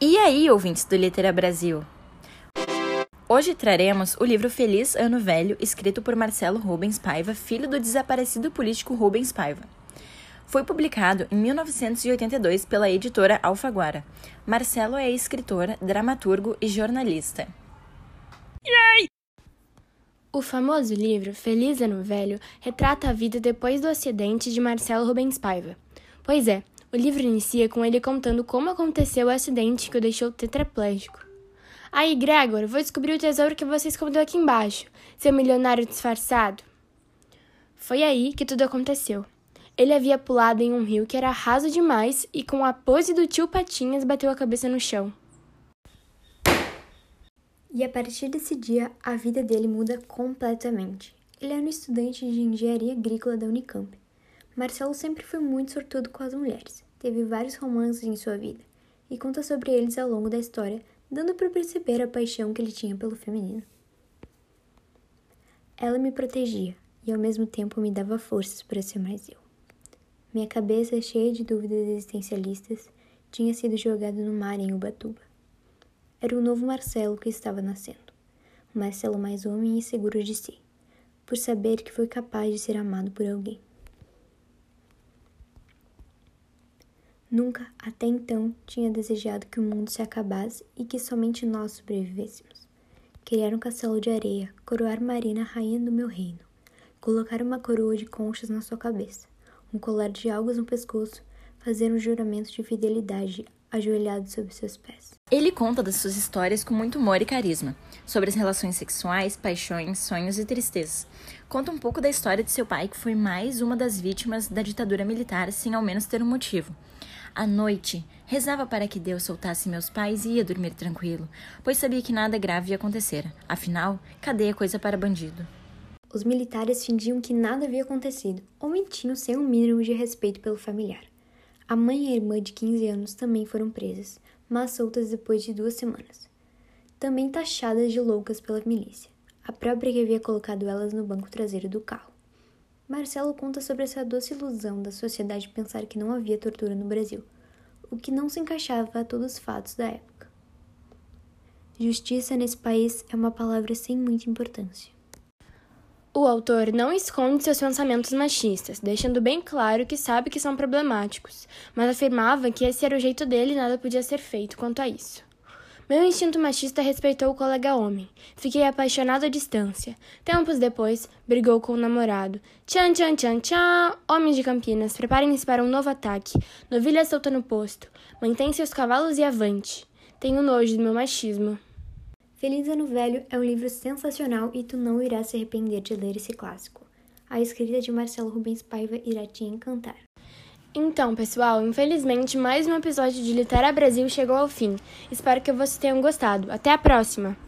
E aí, ouvintes do Litera Brasil? Hoje traremos o livro Feliz Ano Velho, escrito por Marcelo Rubens Paiva, filho do desaparecido político Rubens Paiva. Foi publicado em 1982 pela editora Alfaguara. Marcelo é escritor, dramaturgo e jornalista. Yay! O famoso livro Feliz Ano Velho retrata a vida depois do acidente de Marcelo Rubens Paiva. Pois é, o livro inicia com ele contando como aconteceu o acidente que o deixou tetraplégico. Aí, Gregor, vou descobrir o tesouro que você escondeu aqui embaixo, seu milionário disfarçado. Foi aí que tudo aconteceu. Ele havia pulado em um rio que era raso demais e, com a pose do tio Patinhas, bateu a cabeça no chão. E a partir desse dia, a vida dele muda completamente. Ele era um estudante de engenharia agrícola da Unicamp Marcelo sempre foi muito sortudo com as mulheres, teve vários romances em sua vida e conta sobre eles ao longo da história, dando para perceber a paixão que ele tinha pelo feminino. Ela me protegia e ao mesmo tempo me dava forças para ser mais eu. Minha cabeça, cheia de dúvidas existencialistas, tinha sido jogada no mar em Ubatuba. Era o novo Marcelo que estava nascendo, um Marcelo mais homem e seguro de si, por saber que foi capaz de ser amado por alguém. Nunca, até então, tinha desejado que o mundo se acabasse e que somente nós sobrevivêssemos. Criar um castelo de areia, coroar Marina rainha do meu reino, colocar uma coroa de conchas na sua cabeça, um colar de algas no pescoço, fazer um juramento de fidelidade ajoelhado sob seus pés. Ele conta das suas histórias com muito humor e carisma, sobre as relações sexuais, paixões, sonhos e tristezas. Conta um pouco da história de seu pai, que foi mais uma das vítimas da ditadura militar sem ao menos ter um motivo. À noite, rezava para que Deus soltasse meus pais e ia dormir tranquilo, pois sabia que nada grave ia acontecer. Afinal, cadê a coisa para bandido? Os militares fingiam que nada havia acontecido, ou mentiam sem um mínimo de respeito pelo familiar. A mãe e a irmã de 15 anos também foram presas, mas soltas depois de duas semanas. Também taxadas de loucas pela milícia, a própria que havia colocado elas no banco traseiro do carro. Marcelo conta sobre essa doce ilusão da sociedade pensar que não havia tortura no Brasil, o que não se encaixava a todos os fatos da época. Justiça nesse país é uma palavra sem muita importância. O autor não esconde seus pensamentos machistas, deixando bem claro que sabe que são problemáticos, mas afirmava que esse era o jeito dele e nada podia ser feito quanto a isso. Meu instinto machista respeitou o colega homem. Fiquei apaixonado à distância. Tempos depois, brigou com o namorado. Tchan, tchan, tchan, tchan! Homens de Campinas, preparem-se para um novo ataque. Novilha solta no posto. Mantém seus cavalos e avante. Tenho nojo do meu machismo. Feliz Ano Velho é um livro sensacional e tu não irás se arrepender de ler esse clássico. A escrita de Marcelo Rubens Paiva irá te encantar. Então, pessoal, infelizmente mais um episódio de Litera Brasil chegou ao fim. Espero que vocês tenham gostado. Até a próxima!